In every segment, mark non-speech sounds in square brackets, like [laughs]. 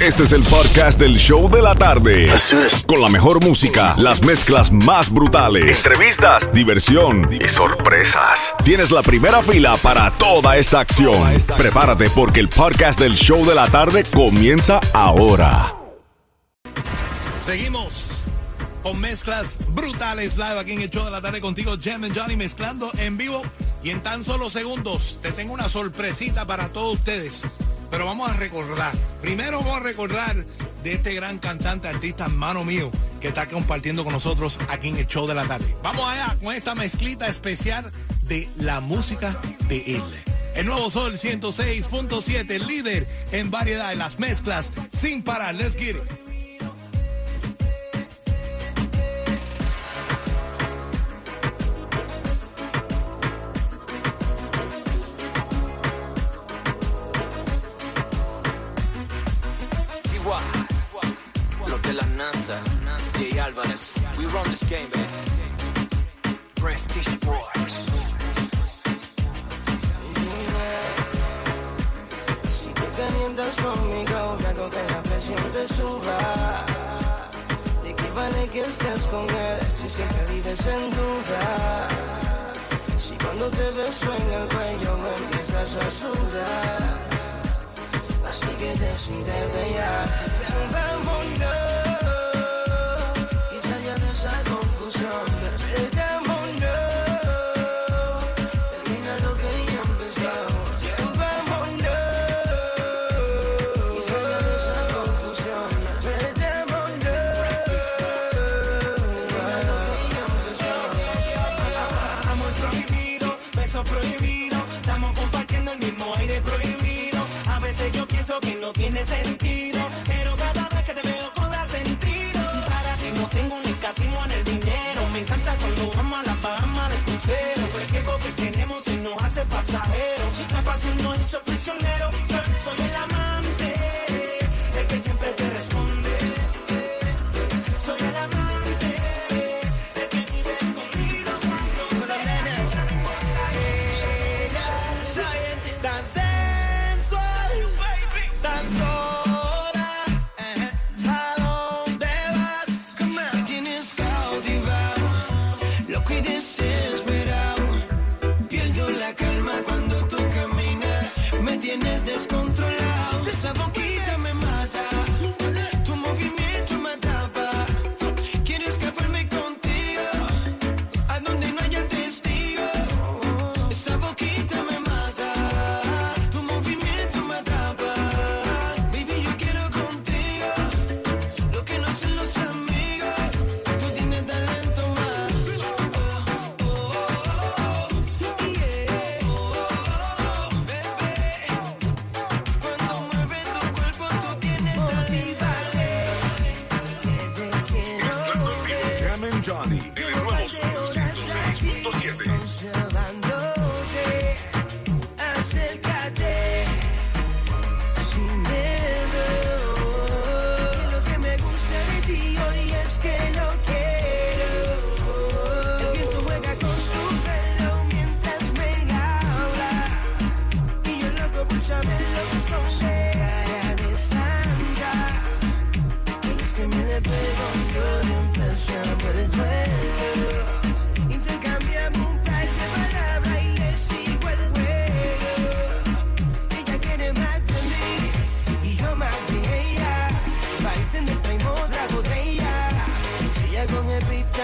Este es el podcast del show de la tarde. Con la mejor música, las mezclas más brutales, entrevistas, diversión y sorpresas. Tienes la primera fila para toda esta acción. Prepárate porque el podcast del show de la tarde comienza ahora. Seguimos con mezclas brutales live aquí en el show de la tarde contigo, Jam and Johnny, mezclando en vivo. Y en tan solo segundos te tengo una sorpresita para todos ustedes. Pero vamos a recordar. Primero vamos a recordar de este gran cantante, artista, hermano mío, que está compartiendo con nosotros aquí en el show de la tarde. Vamos allá con esta mezclita especial de la música de él. El nuevo Sol 106.7, líder en variedad de las mezclas sin parar. Let's get it. Conmigo, me hago que la presión te suba. ¿De qué vale que estés con él si siempre vives en duda? Si cuando te beso en el cuello me empiezas a sudar. Así que decídete ya. Vámonos. Pero cada vez que te veo cobra sentido. Para ti no tengo un escatismo en el dinero, me encanta cuando vamos a la Bahama de crucero. Pero tiempo que tenemos se nos hace pasajero. La pasión no hizo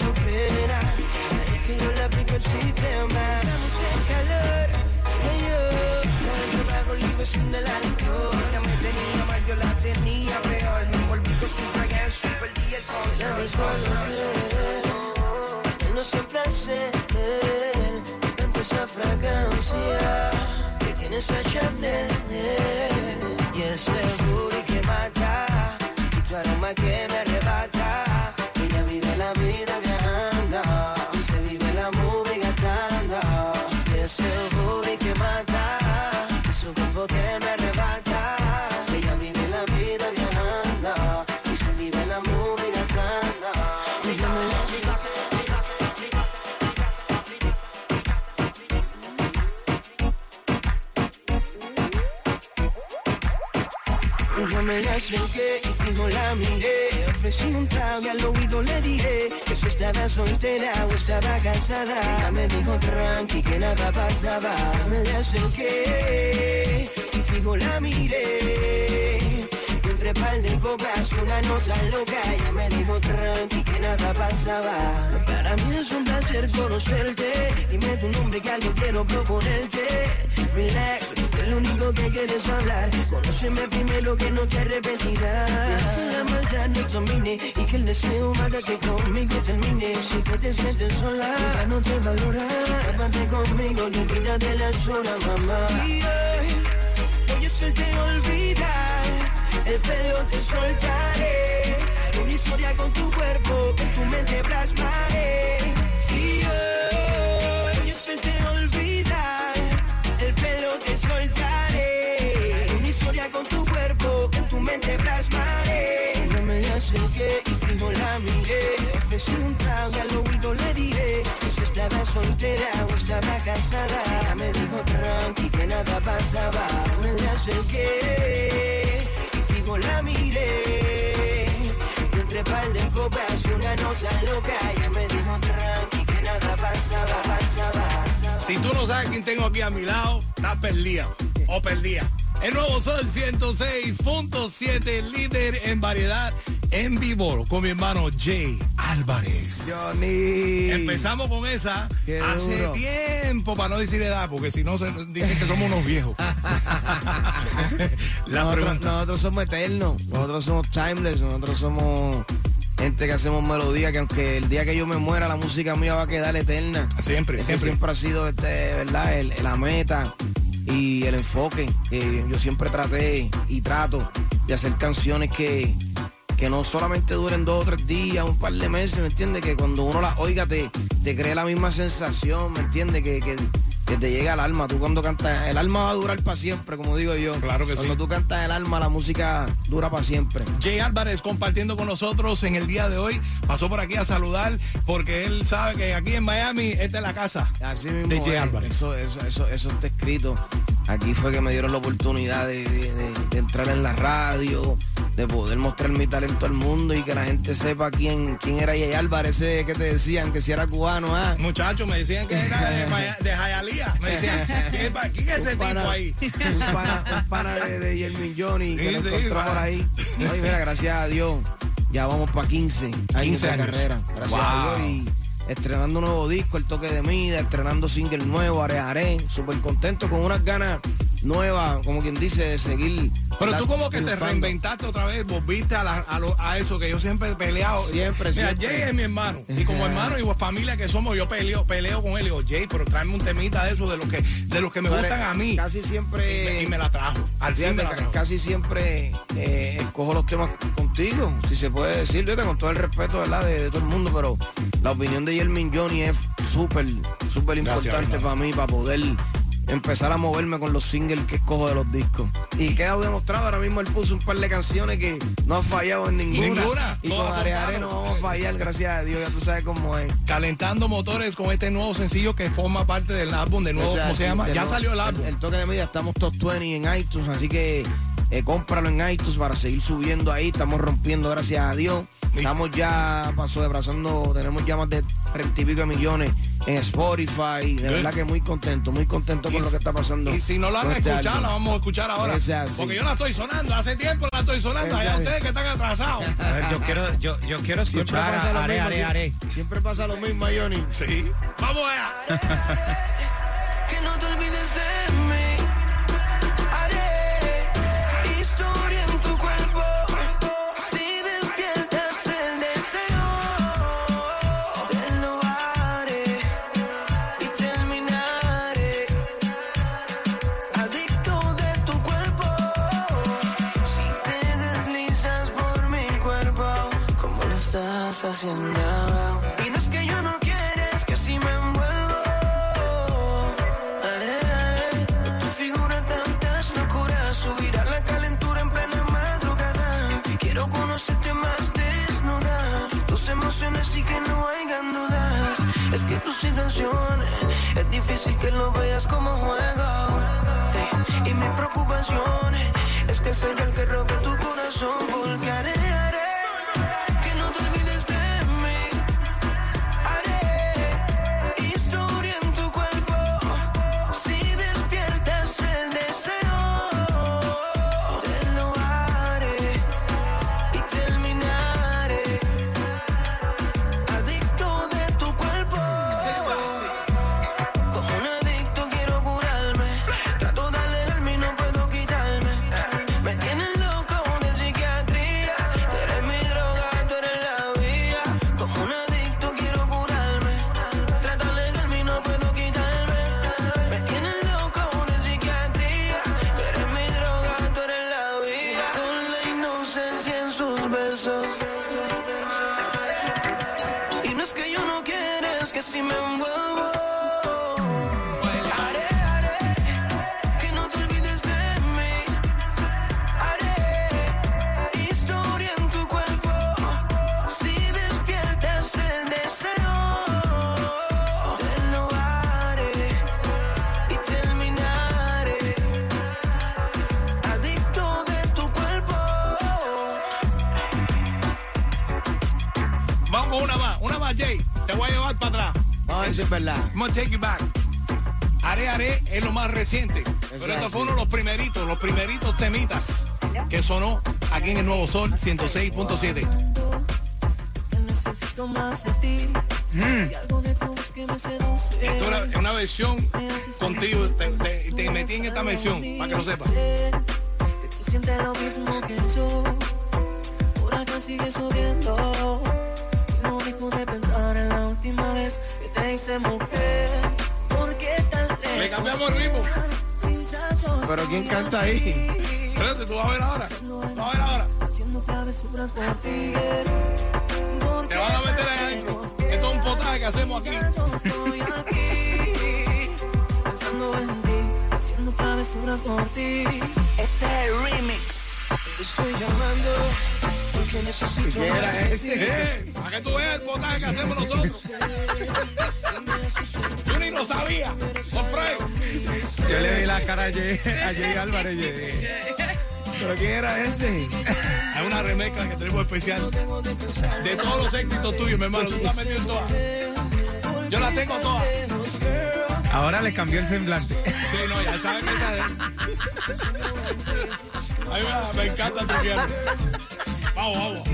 no frena, es que yo le aplico el sistema. Damos el calor, y yo. Pago libre sin del alcohol. Ella me tenía mal, yo la tenía peor. Me envolví con su fragancia, perdí el control. Él no siempre hace tanto esa fragancia que tiene esa Chanel acerqué y fijo la miré. Ofrecí un trago y al oído le dije que si estaba soltera o estaba casada. Ella me dijo tranqui que nada pasaba. Me le acerqué y fijo la miré. Par de copas y una nota loca. Ella me dijo tranqui que nada pasaba. Para mí es un placer conocerte. Dime tu nombre que algo quiero proponerte. Relax, que lo único que quieres hablar. Conóceme primero que no te arrepentirás. Que la maldad no domine y que el deseo haga que conmigo termine. Si tú te sientes sola, ya no te valora. Llévate conmigo y olvídate las horas, mamá. Y hoy voy a hacerte olvidar. El pelo te soltaré. Haré una historia con tu cuerpo, con tu mente plasmaré. Y hoy voy a hacerte olvidar. El pelo te soltaré. Haré una historia con tu cuerpo, con tu mente plasmaré. No me la acerqué y fijo la miré. Ofrecí un trago y al oído le que si estaba soltera o estaba casada. Ella me dijo tranqui que nada pasaba. Me la acerqué Si tú no sabes quién tengo aquí a mi lado, estás perdida o perdida. El nuevo Sol 106.7, líder en variedad en vivo con mi hermano Jay Álvarez. Johnny. Empezamos con esa Qué hace duro. tiempo, para no decir edad, porque si no se dicen que somos unos viejos. [laughs] La nosotros, pregunta. nosotros somos eternos, nosotros somos timeless, nosotros somos gente que hacemos melodía, que aunque el día que yo me muera la música mía va a quedar eterna. Siempre, Ese siempre. siempre ha sido este, verdad, el- la meta y el enfoque. Eh, yo siempre traté y trato de hacer canciones que, que no solamente duren dos o tres días, un par de meses, ¿me entiendes? Que cuando uno las oiga te, te cree la misma sensación, ¿me entiendes? Que, que, que te llega al alma. Tú cuando cantas, el alma va a durar para siempre, como digo yo. Claro que cuando sí. tú cantas el alma, la música dura para siempre. Jay Álvarez compartiendo con nosotros en el día de hoy. Pasó por aquí a saludar porque él sabe que aquí en Miami esta es la casa. Así mismo de Jay es. Álvarez. Eso, eso, eso, eso está escrito. Aquí fue que me dieron la oportunidad de, de- de- de entrar en la radio, de poder mostrar mi talento al mundo y que la gente sepa quién, quién era Jay Álvarez, ese que te decían que si era cubano, ah. Muchachos, me decían que era de, [laughs] Hialeah. Me decían, ¿quién es ese pana- tipo ahí? Un pana, un pana de, de Yermin Johnny que Sí, lo encontró por ahí. Ay, mira, gracias a Dios, ya vamos para 15 años 15 de años. carrera. Gracias a Wow. Dios y estrenando un nuevo disco, El Toque de Mida, estrenando single nuevo, Are Are, súper contento con unas ganas nuevas, como quien dice, de seguir. Pero tú como que te reinventaste otra vez, volviste a, la- a, lo- a eso que yo siempre he peleado. Siempre, Mira, siempre. Jay es mi hermano. Y como hermano y familia que somos, yo peleo, peleo con él. Y digo, Jay, pero tráeme un temita de eso, de los que, de los que me Pero gustan a mí. Casi Y me, siempre. y me la trajo. Al fin me la trajo. casi siempre eh, escojo los temas contigo, si se puede decir, fíjate, con todo el respeto ¿verdad? De, de todo el mundo, pero la opinión de Yermin Johnny es súper, súper importante para mí, para poder empezar a moverme con los singles que escojo de los discos. Y queda demostrado, ahora mismo él puso un par de canciones que no ha fallado en ninguna. Ninguna, Y con todas son Are Are palos. no vamos a fallar, gracias a Dios, ya tú sabes cómo es. Calentando motores con este nuevo sencillo que forma parte del álbum de nuevo, O sea, ¿cómo se llama? Ya nuevo, salió el álbum. El, toque de media, estamos top 20 en iTunes, así que eh, cómpralo en iTunes para seguir subiendo ahí. Estamos rompiendo, gracias a Dios. Estamos ya paso abrazando, tenemos ya más de 30 y pico de millones en Spotify. De Good. verdad que muy contento, muy contento con lo que está pasando. Y si no la han este escuchado, la vamos a escuchar ahora. Porque yo la estoy sonando, hace tiempo la estoy sonando. Allá ustedes que están atrasados. A ver, yo quiero, yo, yo quiero Siempre escuchar pasa lo Are, mismo. Are, siempre, Are. siempre pasa lo mismo, Johnny. Sí. Vamos allá. [laughs] Que no te olvides de mí. Y no es que yo no quiera, es que si me envuelvo. Haré, tu figura tantas locuras. Subirá la calentura en plena madrugada. Quiero conocerte más desnuda. Tus emociones y que no hayan dudas. Es que tus intenciones es difícil que lo veas como juego. Y mi preocupación es que soy el que rompe tu corazón. tus Te voy a llevar para atrás. Vamos a ver si es verdad. I'm gonna take you back. Haré, haré es lo más reciente. Pero es esto fue uno de los primeritos, los primeritos temitas que sonó aquí en el Nuevo Sol 106.7. Que necesito más de ti. Y algo de tu voz que me seduce. Esto es una, versión contigo. Te, te- te metí en esta versión, para que lo sepas. Sé Que tú sientes lo mismo que yo. Por acá sigues subiendo. Vez que te hice mujer. ¿Por qué tan lejos? Le cambiamos el ritmo. Pero ¿quién canta ahí? Espérate, tú vas a ver ahora. Tú vas a ver ahora. Haciendo travesuras por ti. Te van a meter ahí adentro. Esto es un potaje que hacemos aquí. Pensando en ti, haciendo travesuras por ti. Este es el remix. Te estoy llamando necesito ¿Quién era ese? Eh, para que tú veas el potaje que hacemos nosotros. Yo ni lo sabía. Sorpresa. Yo le vi la cara a Jay, a Jay Álvarez. ¿Pero quién era ese? Hay una remezcla que tenemos especial de todos los éxitos tuyos, mi hermano. Tú estás metido en todas. Yo las tengo todas. Ahora le cambió el semblante. Sí, no, ya sabes que esa de. Ay, me, me encanta tu. Vamos, vamos.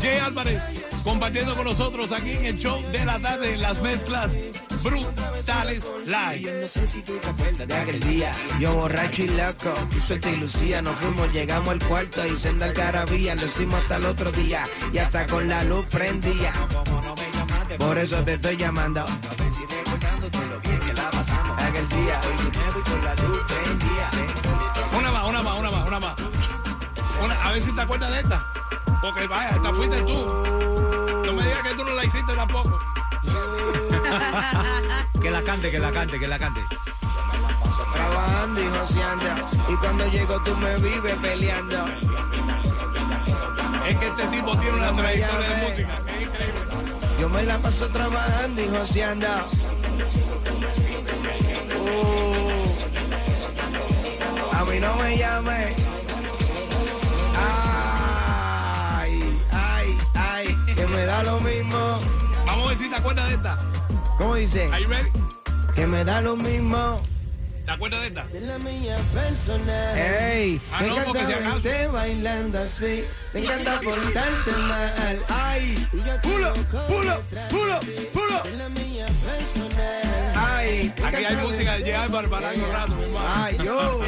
Jay Álvarez compartiendo con nosotros aquí en el show de la tarde en las mezclas brutales live. No sé si tú te acuerdas De aquel día, yo borracho y loco, y suelta y lucía, nos fuimos, llegamos al cuarto y senda algarabía, lo hicimos hasta el otro día, y hasta con la luz prendía. Por eso te estoy llamando. Aquel día, Una más, una más, una más, una más. Una, a ver si te acuerdas de esta. Porque vaya, esta fuiste tú. No me digas que tú no la hiciste tampoco. [laughs] Que la cante, que la cante, que la cante. trabajando y joseando, y cuando llego tú me vives peleando. Es que este tipo tiene una trayectoria de música. que es increíble. Yo me la paso trabajando y joseando. Uh, a mí no me llame. Da lo mismo. Vamos a ver si te acuerdas de esta. ¿Cómo dice? Are you ready? Que me da lo mismo. ¿Te acuerdas de esta? de la mía personal. Ey, Ah, me no, porque encanta si acaso. verte bailando así. Me encanta portarte mal. Ay, pulo, pulo, pulo, pulo. de la mía personal. Ay, Aquí hay música de. Álvaro para algo rato, mi hermano. Ay, yo.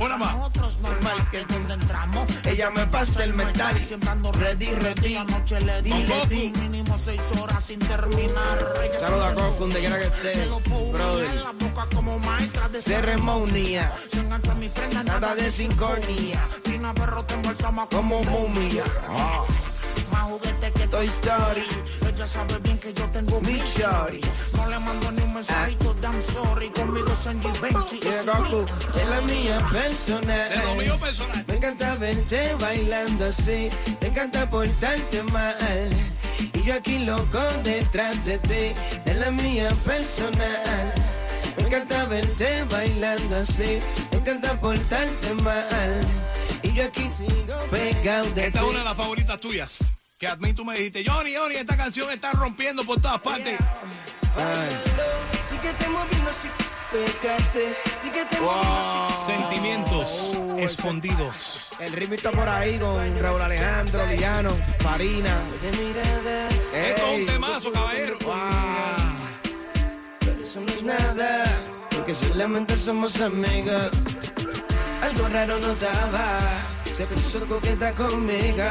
Una más. Nosotros normal que es donde entramos. Ella me pasa el metal. Siempre ando ready, ready. Anoche le di, le di mínimo seis horas sin terminar. Saluda a Coco, donde quiera que esté. Se lo pongo en Brother, la boca como maestra de ceremonia, Se engancha en mi prenda, nada de sincronía, Fina perro te embalsama como momia. Ah, más juguete que Toy Story, Ella sabe bien que yo tengo mi shorty. No le mando ni un mensajito, damn sorry. Conmigo Sanji Benchi. De Goku, es la mía De lo personal. mío personal. Me encanta verte bailando así, me encanta portarte mal. Y yo aquí loco detrás de ti, es la mía personal. Me encanta verte bailando así, me encanta portarte mal. Y yo aquí sigo pegado de Esta es una de las favoritas tuyas. Que a mí tú me dijiste, Johnny, Johnny, esta canción está rompiendo por todas partes. Que que sí Sentimientos escondidos. El ritmo está por ahí con Raúl Alejandro, Lillano, Farina. miradas. Esto es un temazo, caballero. Pero eso no es nada, porque solamente somos amigos. Algo raro notaba, se puso coqueta conmigo.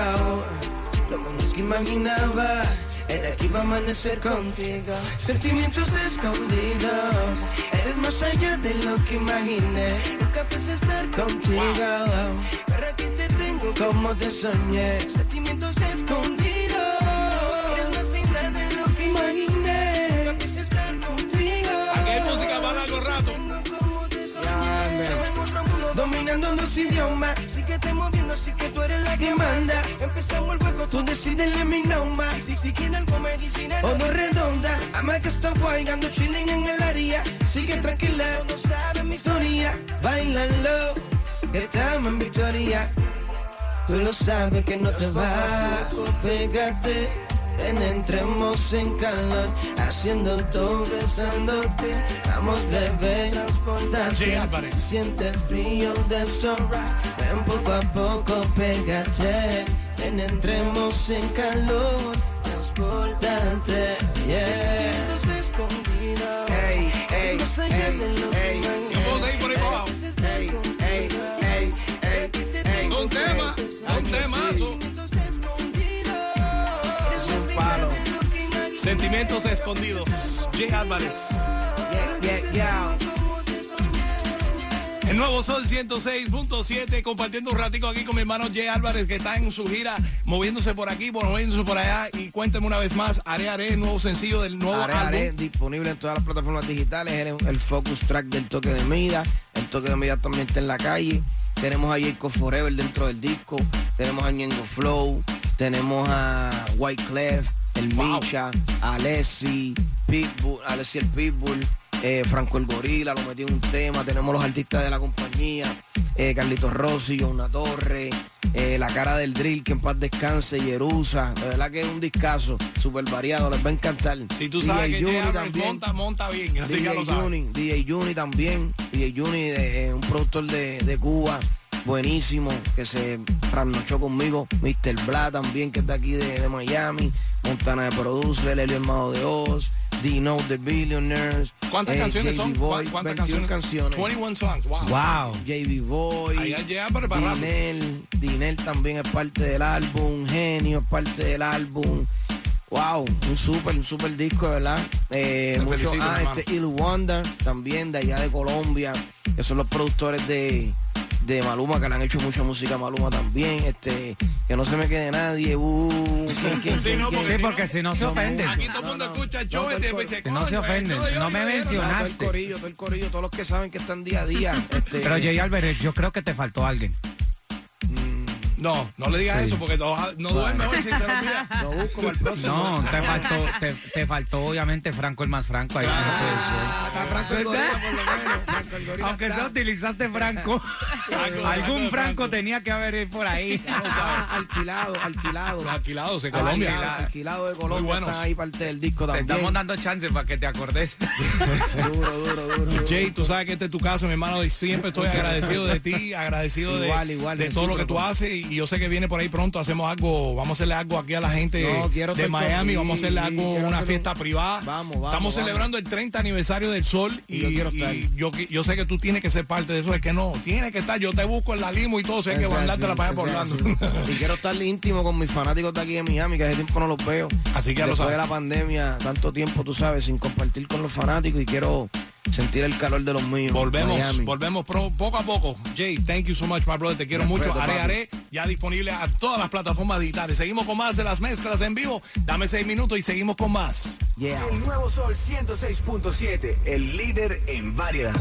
Lo menos que imaginaba El aquí va a amanecer contigo. Sentimientos escondidos. Eres más allá de lo que imaginé. Nunca pensé estar contigo. Pero aquí te tengo como te soñé. Sentimientos escondidos. Dominando los idiomas, síguete moviendo, así que tú eres la que manda. Empezamos el juego, tú decides me know más. Si, si quieres algo medicinal o no redonda, ama que está guay, ando chilling en el área. Sigue tranquila, no sabes mi historia. Bailalo, que estamos en victoria. Tú lo sabes que no te va, pégate. Penetremos en calor, haciendo todo, besándote. Vamos, bebé, Jay transportate. Álvarez. Siente el frío del sol. Ven poco a poco, pégate. Penetremos en calor, transportate. Escondidos. Jay Álvarez. Yeah, yeah, yeah. El nuevo Sol 106.7, compartiendo un ratico aquí con mi hermano Jay Álvarez, que está en su gira, moviéndose por aquí, moviéndose por allá. Y cuénteme una vez más, Are Are, nuevo sencillo del nuevo Are, álbum. Are, disponible en todas las plataformas digitales. El, el focus track del toque de Mida. El toque de Mida también está en la calle. Tenemos a Jacob Forever dentro del disco. Tenemos a Ñengo Flow. Tenemos a White Clef, el Wow. Micha, Alessi, Pitbull, Alessi el Pitbull. eh, Franco el Gorila, lo metí en un tema. Tenemos los artistas de la compañía. eh, Carlitos Rossi, Una Torre. eh, la cara del drill, que en paz descanse, Yerusa. De verdad que es un discazo, súper variado, les va a encantar. Si tú sabes DJ que Juni Álvarez monta, monta bien, así que ya lo DJ sabes. Juni, DJ Juni también. DJ Juni, de- un productor de, de Cuba, buenísimo, que se trasnochó conmigo. Mr. Bla también, que está aquí de, de Miami. Montana de Producer, Elio Hermano de Oz. Dino The Billionaires. ¿Cuántas eh, canciones son? Boy, ¿Cu- ¿Cuántas 21 canciones? canciones. 21 songs, wow. Wow. JB Boy. Ahí para. Dinel, Dinel también es parte del álbum, Genio es parte del álbum. Wow, un super, un super disco, ¿verdad? Eh, mucho, felicito, ah, este Il Wonder, también de allá de Colombia, que son los productores de, de Maluma, que le han hecho mucha música a Maluma también. Este, que no se me quede nadie. Uh, ¿quién, quién, Sí, quién, no, quién? porque Sí, porque si no se ofenden. Aquí todo el mundo escucha el show No, este no se "Coño, ofenden, no me No, todo el mencionaste. corillo, todo el corillo, todos los que saben que están día a día. [laughs] Este, Pero Jay Álvarez, yo creo que te faltó alguien. No, no le digas eso porque no, no duerme hoy si te lo olvidas. lo busco para el próximo. No, te faltó, te, [laughs] te faltó obviamente Franco el más franco ahí. Ah, está Franco el Gorila, por lo menos. Franco el Gorila Aunque no utilizaste Franco, Franco, [laughs] algún Franco, Franco tenía que haber por ahí. Ah, alquilado, alquilado. Los alquilados de Alquilado, Colombia. alquilado de Colombia. Muy buenos. Están ahí parte del disco Te también. estamos dando chance para que te acordes. [laughs] Duro, duro, duro. duro. Jay, tú sabes que este es tu caso, mi hermano, y siempre estoy agradecido de ti, agradecido de, Igual, de todo lo que tú haces y yo sé que viene por ahí pronto, hacemos algo, vamos a hacerle algo aquí a la gente No, de Miami, vamos a hacerle algo, una hacerle fiesta privada. Vamos, vamos, Estamos vamos. celebrando el 30 aniversario del Sol y, Y yo quiero estar. y yo, yo sé que tú tienes que ser parte de eso, es que no, tienes que estar, yo te busco en la limo y todo, sé que Ese mandártela así, para allá por Orlando. Y quiero estar íntimo con mis fanáticos de aquí de Miami, que hace tiempo no los veo. Así que ya lo Después sabes. de la pandemia, tanto tiempo, tú sabes, sin compartir con los fanáticos y quiero sentir el calor de los míos. Volvemos, Miami. volvemos pro- poco a poco. Jay, thank you so much, my brother. Te quiero mucho. Respeto, papi. Are, ya disponible a todas las plataformas digitales. Seguimos con más de las mezclas en vivo. Dame seis minutos y seguimos con más. Yeah. El nuevo Sol 106.7, el líder en variedad.